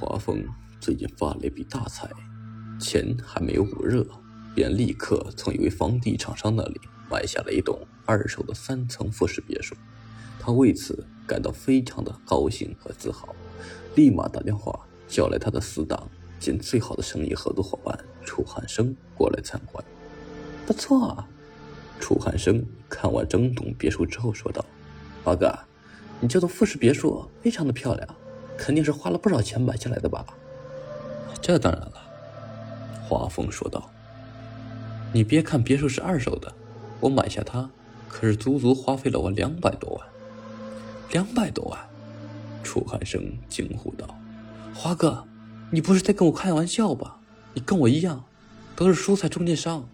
华峰最近发了一笔大财，钱还没有捂热，便立刻从一位房地产商那里买下了一栋二手的三层复式别墅。他为此感到非常的高兴和自豪，立马打电话叫来他的死党兼最好的生意合作伙伴楚汉生过来参观。不错啊，楚汉生看完整栋别墅之后说道：“华哥，你这栋复式别墅非常的漂亮。”肯定是花了不少钱买下来的吧？这当然了，华峰说道。你别看别墅是二手的，我买下它可是足足花费了我两百多万。两百多万！楚汉生惊呼道：“华哥，你不是在跟我开玩笑吧？你跟我一样，都是蔬菜中间商，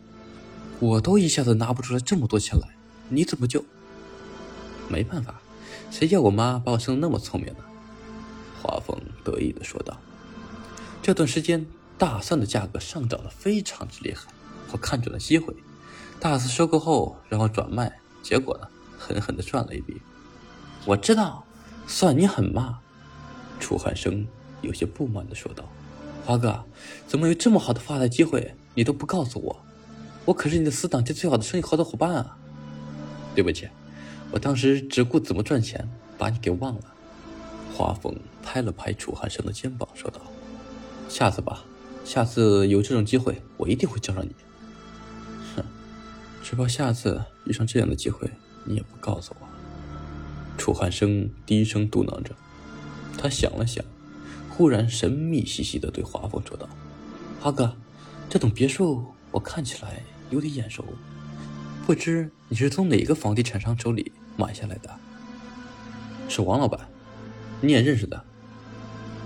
我都一下子拿不出来这么多钱来，你怎么就……没办法，谁叫我妈把我生的那么聪明呢？”华峰得意的说道：“这段时间大蒜的价格上涨的非常之厉害，我看准了机会，大肆收购后，然后转卖，结果呢，狠狠的赚了一笔。我知道，算你狠嘛。”楚汉生有些不满的说道：“华哥，怎么有这么好的发财机会，你都不告诉我？我可是你的死党兼最好的生意合作伙伴啊！对不起，我当时只顾怎么赚钱，把你给忘了。”华峰拍了拍楚汉生的肩膀，说道：“下次吧，下次有这种机会，我一定会叫上你。”哼，只怕下次遇上这样的机会，你也不告诉我。”楚汉生低声嘟囔着。他想了想，忽然神秘兮兮的对华峰说道：“华哥，这栋别墅我看起来有点眼熟，不知你是从哪个房地产商手里买下来的？”是王老板。你也认识的，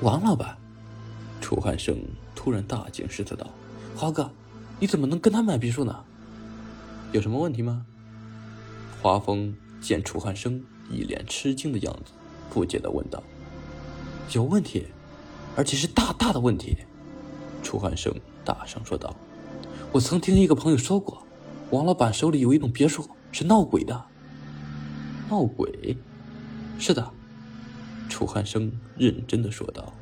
王老板。楚汉生突然大惊失色道：“华哥，你怎么能跟他买别墅呢？有什么问题吗？”华峰见楚汉生一脸吃惊的样子，不解的问道：“有问题，而且是大大的问题。”楚汉生大声说道：“我曾听一个朋友说过，王老板手里有一栋别墅是闹鬼的。闹鬼？是的。”楚汉生认真的说道：“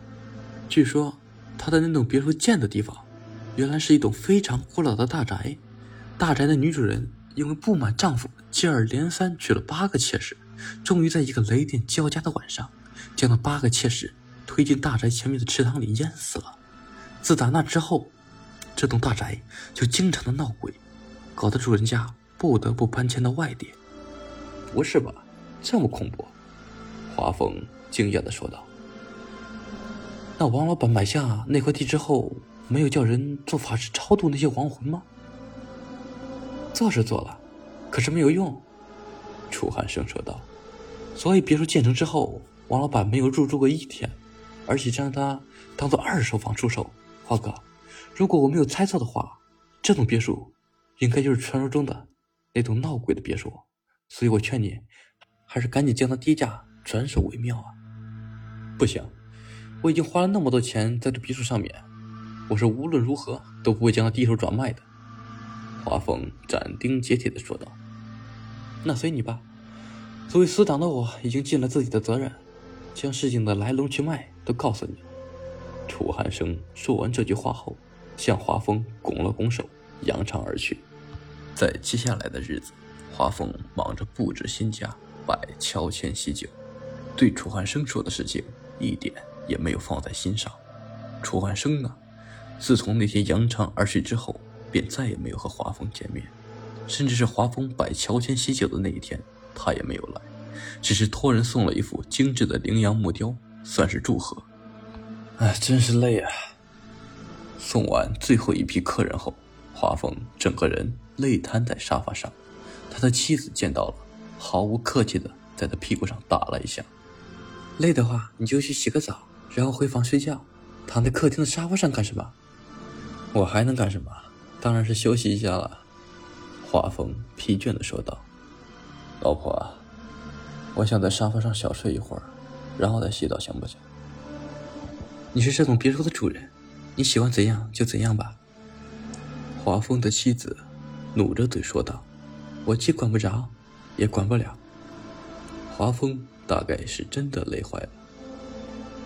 据说他的那栋别墅建的地方，原来是一栋非常古老的大宅。大宅的女主人因为不满丈夫接二连三娶了八个妾室，终于在一个雷电交加的晚上，将那八个妾室推进大宅前面的池塘里淹死了。自打那之后，这栋大宅就经常的闹鬼，搞得主人家不得不搬迁到外地。不是吧？这么恐怖？”华峰。惊讶的说道：“那王老板买下那块地之后，没有叫人做法事超度那些亡魂吗？”“做是做了，可是没有用。”楚汉生说道。“所以别墅建成之后，王老板没有入住过一天，而且将它当做二手房出售。华哥，如果我没有猜错的话，这栋别墅应该就是传说中的那栋闹鬼的别墅。所以我劝你，还是赶紧将它低价转手为妙啊！”不行，我已经花了那么多钱在这别墅上面，我是无论如何都不会将它低手转卖的。”华峰斩钉截铁的说道。“那随你吧，作为死党的我已经尽了自己的责任，将事情的来龙去脉都告诉你。”楚汉生说完这句话后，向华峰拱了拱手，扬长而去。在接下来的日子，华峰忙着布置新家，摆乔迁喜酒，对楚汉生说的事情。一点也没有放在心上。楚汉生呢，自从那天扬长而去之后，便再也没有和华峰见面，甚至是华峰摆乔迁喜酒的那一天，他也没有来，只是托人送了一副精致的羚羊木雕，算是祝贺。哎，真是累啊！送完最后一批客人后，华峰整个人累瘫在沙发上，他的妻子见到了，毫无客气的在他屁股上打了一下。累的话，你就去洗个澡，然后回房睡觉。躺在客厅的沙发上干什么？我还能干什么？当然是休息一下了。华峰疲倦的说道：“老婆，我想在沙发上小睡一会儿，然后再洗澡，行不行？”你是这栋别墅的主人，你喜欢怎样就怎样吧。华峰的妻子努着嘴说道：“我既管不着，也管不了。”华峰。大概是真的累坏了。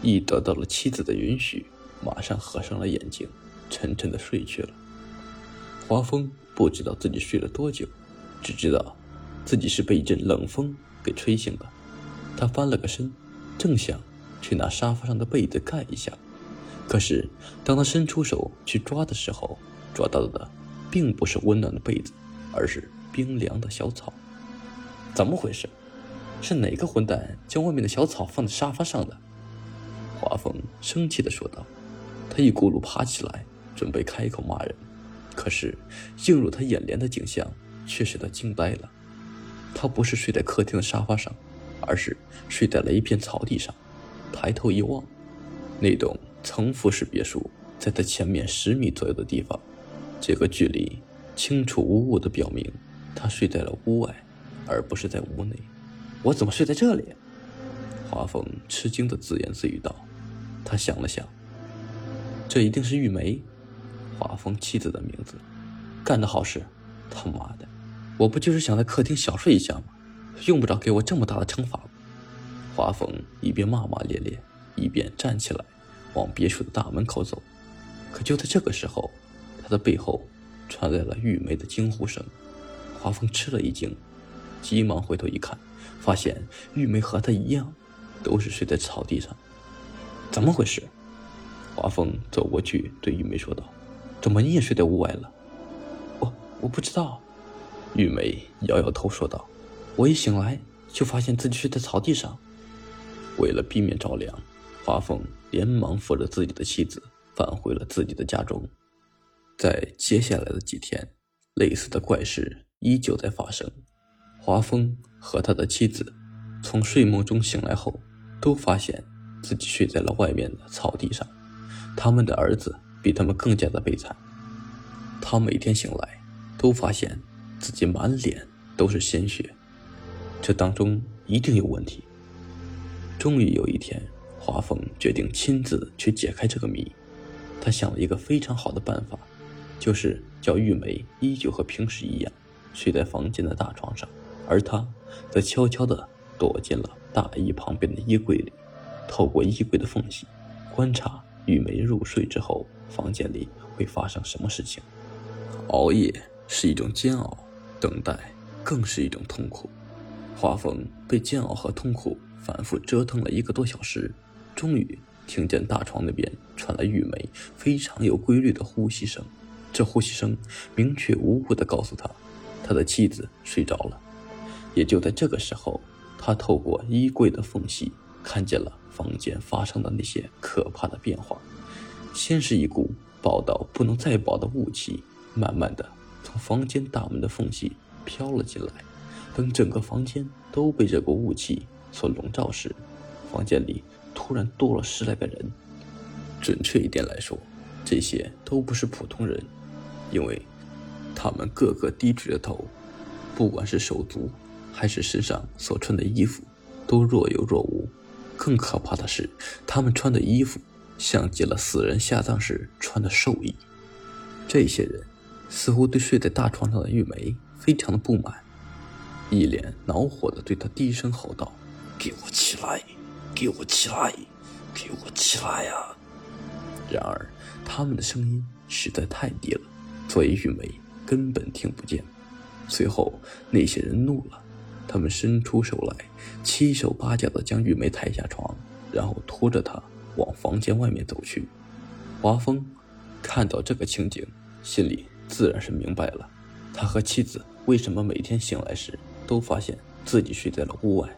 一得到了妻子的允许，马上合上了眼睛，沉沉的睡去了。华峰不知道自己睡了多久，只知道自己是被一阵冷风给吹醒的。他翻了个身，正想去拿沙发上的被子盖一下，可是当他伸出手去抓的时候，抓到的并不是温暖的被子，而是冰凉的小草。怎么回事？是哪个混蛋将外面的小草放在沙发上的？华峰生气地说道。他一咕噜爬起来，准备开口骂人，可是映入他眼帘的景象却使他惊呆了。他不是睡在客厅的沙发上，而是睡在了一片草地上。抬头一望，那栋层复式别墅在他前面十米左右的地方。这个距离清楚无误地表明，他睡在了屋外，而不是在屋内。我怎么睡在这里？华峰吃惊的自言自语道。他想了想，这一定是玉梅，华峰妻子的名字。干的好事！他妈的，我不就是想在客厅小睡一下吗？用不着给我这么大的惩罚。华峰一边骂骂咧咧，一边站起来，往别墅的大门口走。可就在这个时候，他的背后传来了玉梅的惊呼声。华峰吃了一惊，急忙回头一看。发现玉梅和他一样，都是睡在草地上，怎么回事？华峰走过去对玉梅说道：“怎么你也睡在屋外了？”“我我不知道。”玉梅摇摇头说道：“我一醒来就发现自己睡在草地上。”为了避免着凉，华峰连忙扶着自己的妻子返回了自己的家中。在接下来的几天，类似的怪事依旧在发生。华峰和他的妻子从睡梦中醒来后，都发现自己睡在了外面的草地上。他们的儿子比他们更加的悲惨，他每天醒来都发现自己满脸都是鲜血，这当中一定有问题。终于有一天，华峰决定亲自去解开这个谜。他想了一个非常好的办法，就是叫玉梅依旧和平时一样，睡在房间的大床上。而他则悄悄地躲进了大衣旁边的衣柜里，透过衣柜的缝隙观察玉梅入睡之后房间里会发生什么事情。熬夜是一种煎熬，等待更是一种痛苦。华峰被煎熬和痛苦反复折腾了一个多小时，终于听见大床那边传来玉梅非常有规律的呼吸声。这呼吸声明确无误地告诉他，他的妻子睡着了。也就在这个时候，他透过衣柜的缝隙看见了房间发生的那些可怕的变化。先是一股薄到不能再薄的雾气，慢慢的从房间大门的缝隙飘了进来。等整个房间都被这股雾气所笼罩时，房间里突然多了十来个人。准确一点来说，这些都不是普通人，因为他们个个低垂着头，不管是手足。还是身上所穿的衣服都若有若无，更可怕的是，他们穿的衣服像极了死人下葬时穿的寿衣。这些人似乎对睡在大床上的玉梅非常的不满，一脸恼火的对她低声吼道：“给我起来！给我起来！给我起来呀！”然而，他们的声音实在太低了，所以玉梅根本听不见。随后，那些人怒了。他们伸出手来，七手八脚地将玉梅抬下床，然后拖着她往房间外面走去。华峰看到这个情景，心里自然是明白了，他和妻子为什么每天醒来时都发现自己睡在了屋外。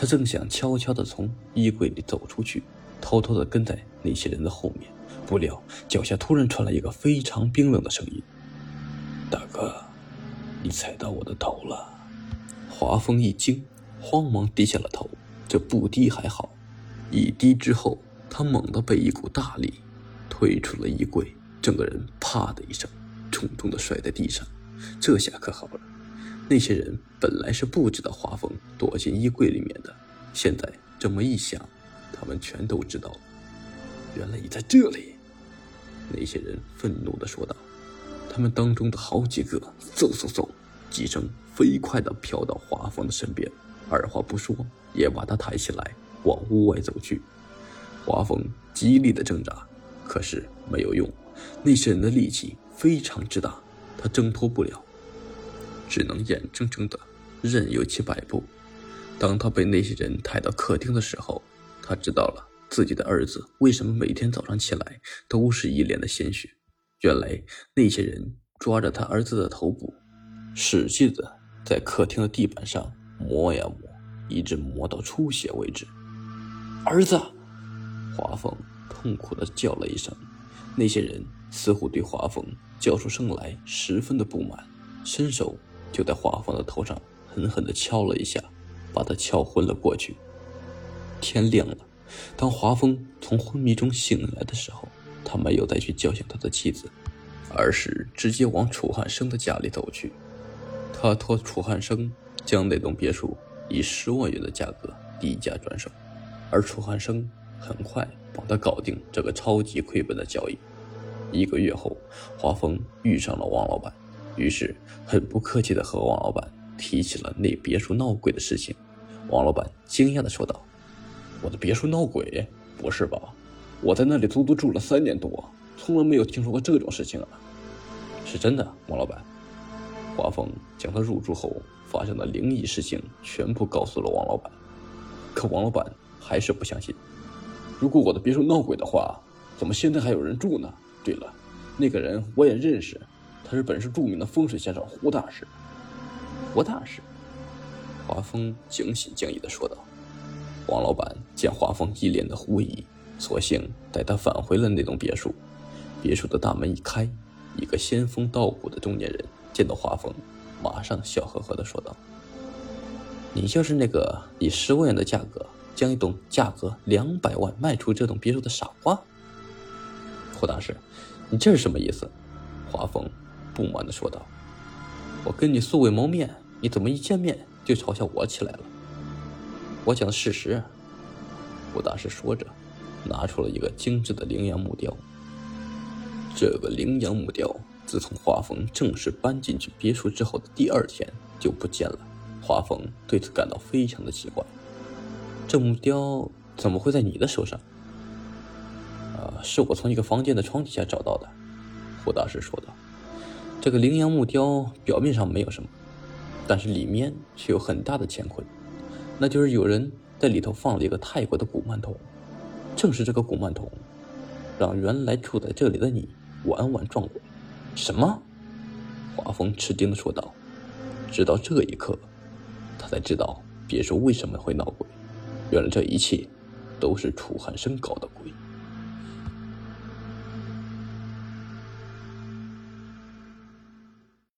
他正想悄悄地从衣柜里走出去，偷偷地跟在那些人的后面，不料脚下突然传来一个非常冰冷的声音：“大哥，你踩到我的头了。”华峰一惊，慌忙低下了头。这不低还好，一低之后，他猛地被一股大力推出了衣柜，整个人啪的一声，重重的摔在地上。这下可好了，那些人本来是不知道华峰躲进衣柜里面的，现在这么一想，他们全都知道了。原来你在这里！那些人愤怒地说道。他们当中的好几个，嗖嗖嗖。几声飞快地飘到华峰的身边，二话不说，也把他抬起来，往屋外走去。华峰极力的挣扎，可是没有用。那些人的力气非常之大，他挣脱不了，只能眼睁睁的任由其摆布。当他被那些人抬到客厅的时候，他知道了自己的儿子为什么每天早上起来都是一脸的鲜血。原来那些人抓着他儿子的头部，使劲的在客厅的地板上磨呀磨，一直磨到出血为止。儿子，华凤痛苦的叫了一声。那些人似乎对华凤叫出声来十分的不满，伸手就在华凤的头上狠狠的敲了一下，把他敲昏了过去。天亮了，当华峰从昏迷中醒来的时候，他没有再去叫醒他的妻子，而是直接往楚汉生的家里走去。他托楚汉生将那栋别墅以十万元的价格低价转手，而楚汉生很快帮他搞定这个超级亏本的交易。一个月后，华峰遇上了王老板，于是很不客气地和王老板提起了那别墅闹鬼的事情。王老板惊讶地说道。我的别墅闹鬼？不是吧？我在那里足足住了三年多，从来没有听说过这种事情啊！是真的，王老板。华峰将他入住后发生的灵异事情全部告诉了王老板，可王老板还是不相信。如果我的别墅闹鬼的话，怎么现在还有人住呢？对了，那个人我也认识，他是本市著名的风水先生胡大师。胡大师？华峰惊喜惊疑地说道。王老板见华峰一脸的狐疑，索性带他返回了那栋别墅。别墅的大门一开，一个仙风道骨的中年人见到华峰，马上笑呵呵地说道：“你就是那个以十万元的价格将一栋价格两百万卖出这栋别墅的傻瓜？”胡大师，你这是什么意思？华峰不满地说道：“我跟你素未谋面，你怎么一见面就嘲笑我起来了？”我讲的事实。胡大师说着，拿出了一个精致的羚羊木雕。这个羚羊木雕自从华峰正式搬进去别墅之后的第二天就不见了。华峰对此感到非常的奇怪。这木雕怎么会在你的手上？啊，是我从一个房间的床底下找到的。胡大师说道。这个羚羊木雕表面上没有什么，但是里面却有很大的乾坤。那就是有人在里头放了一个泰国的古曼童，正是这个古曼童，让原来住在这里的你晚晚撞鬼。什么？华峰吃惊的说道。直到这一刻，他才知道别墅为什么会闹鬼。原来这一切都是楚寒生搞的鬼。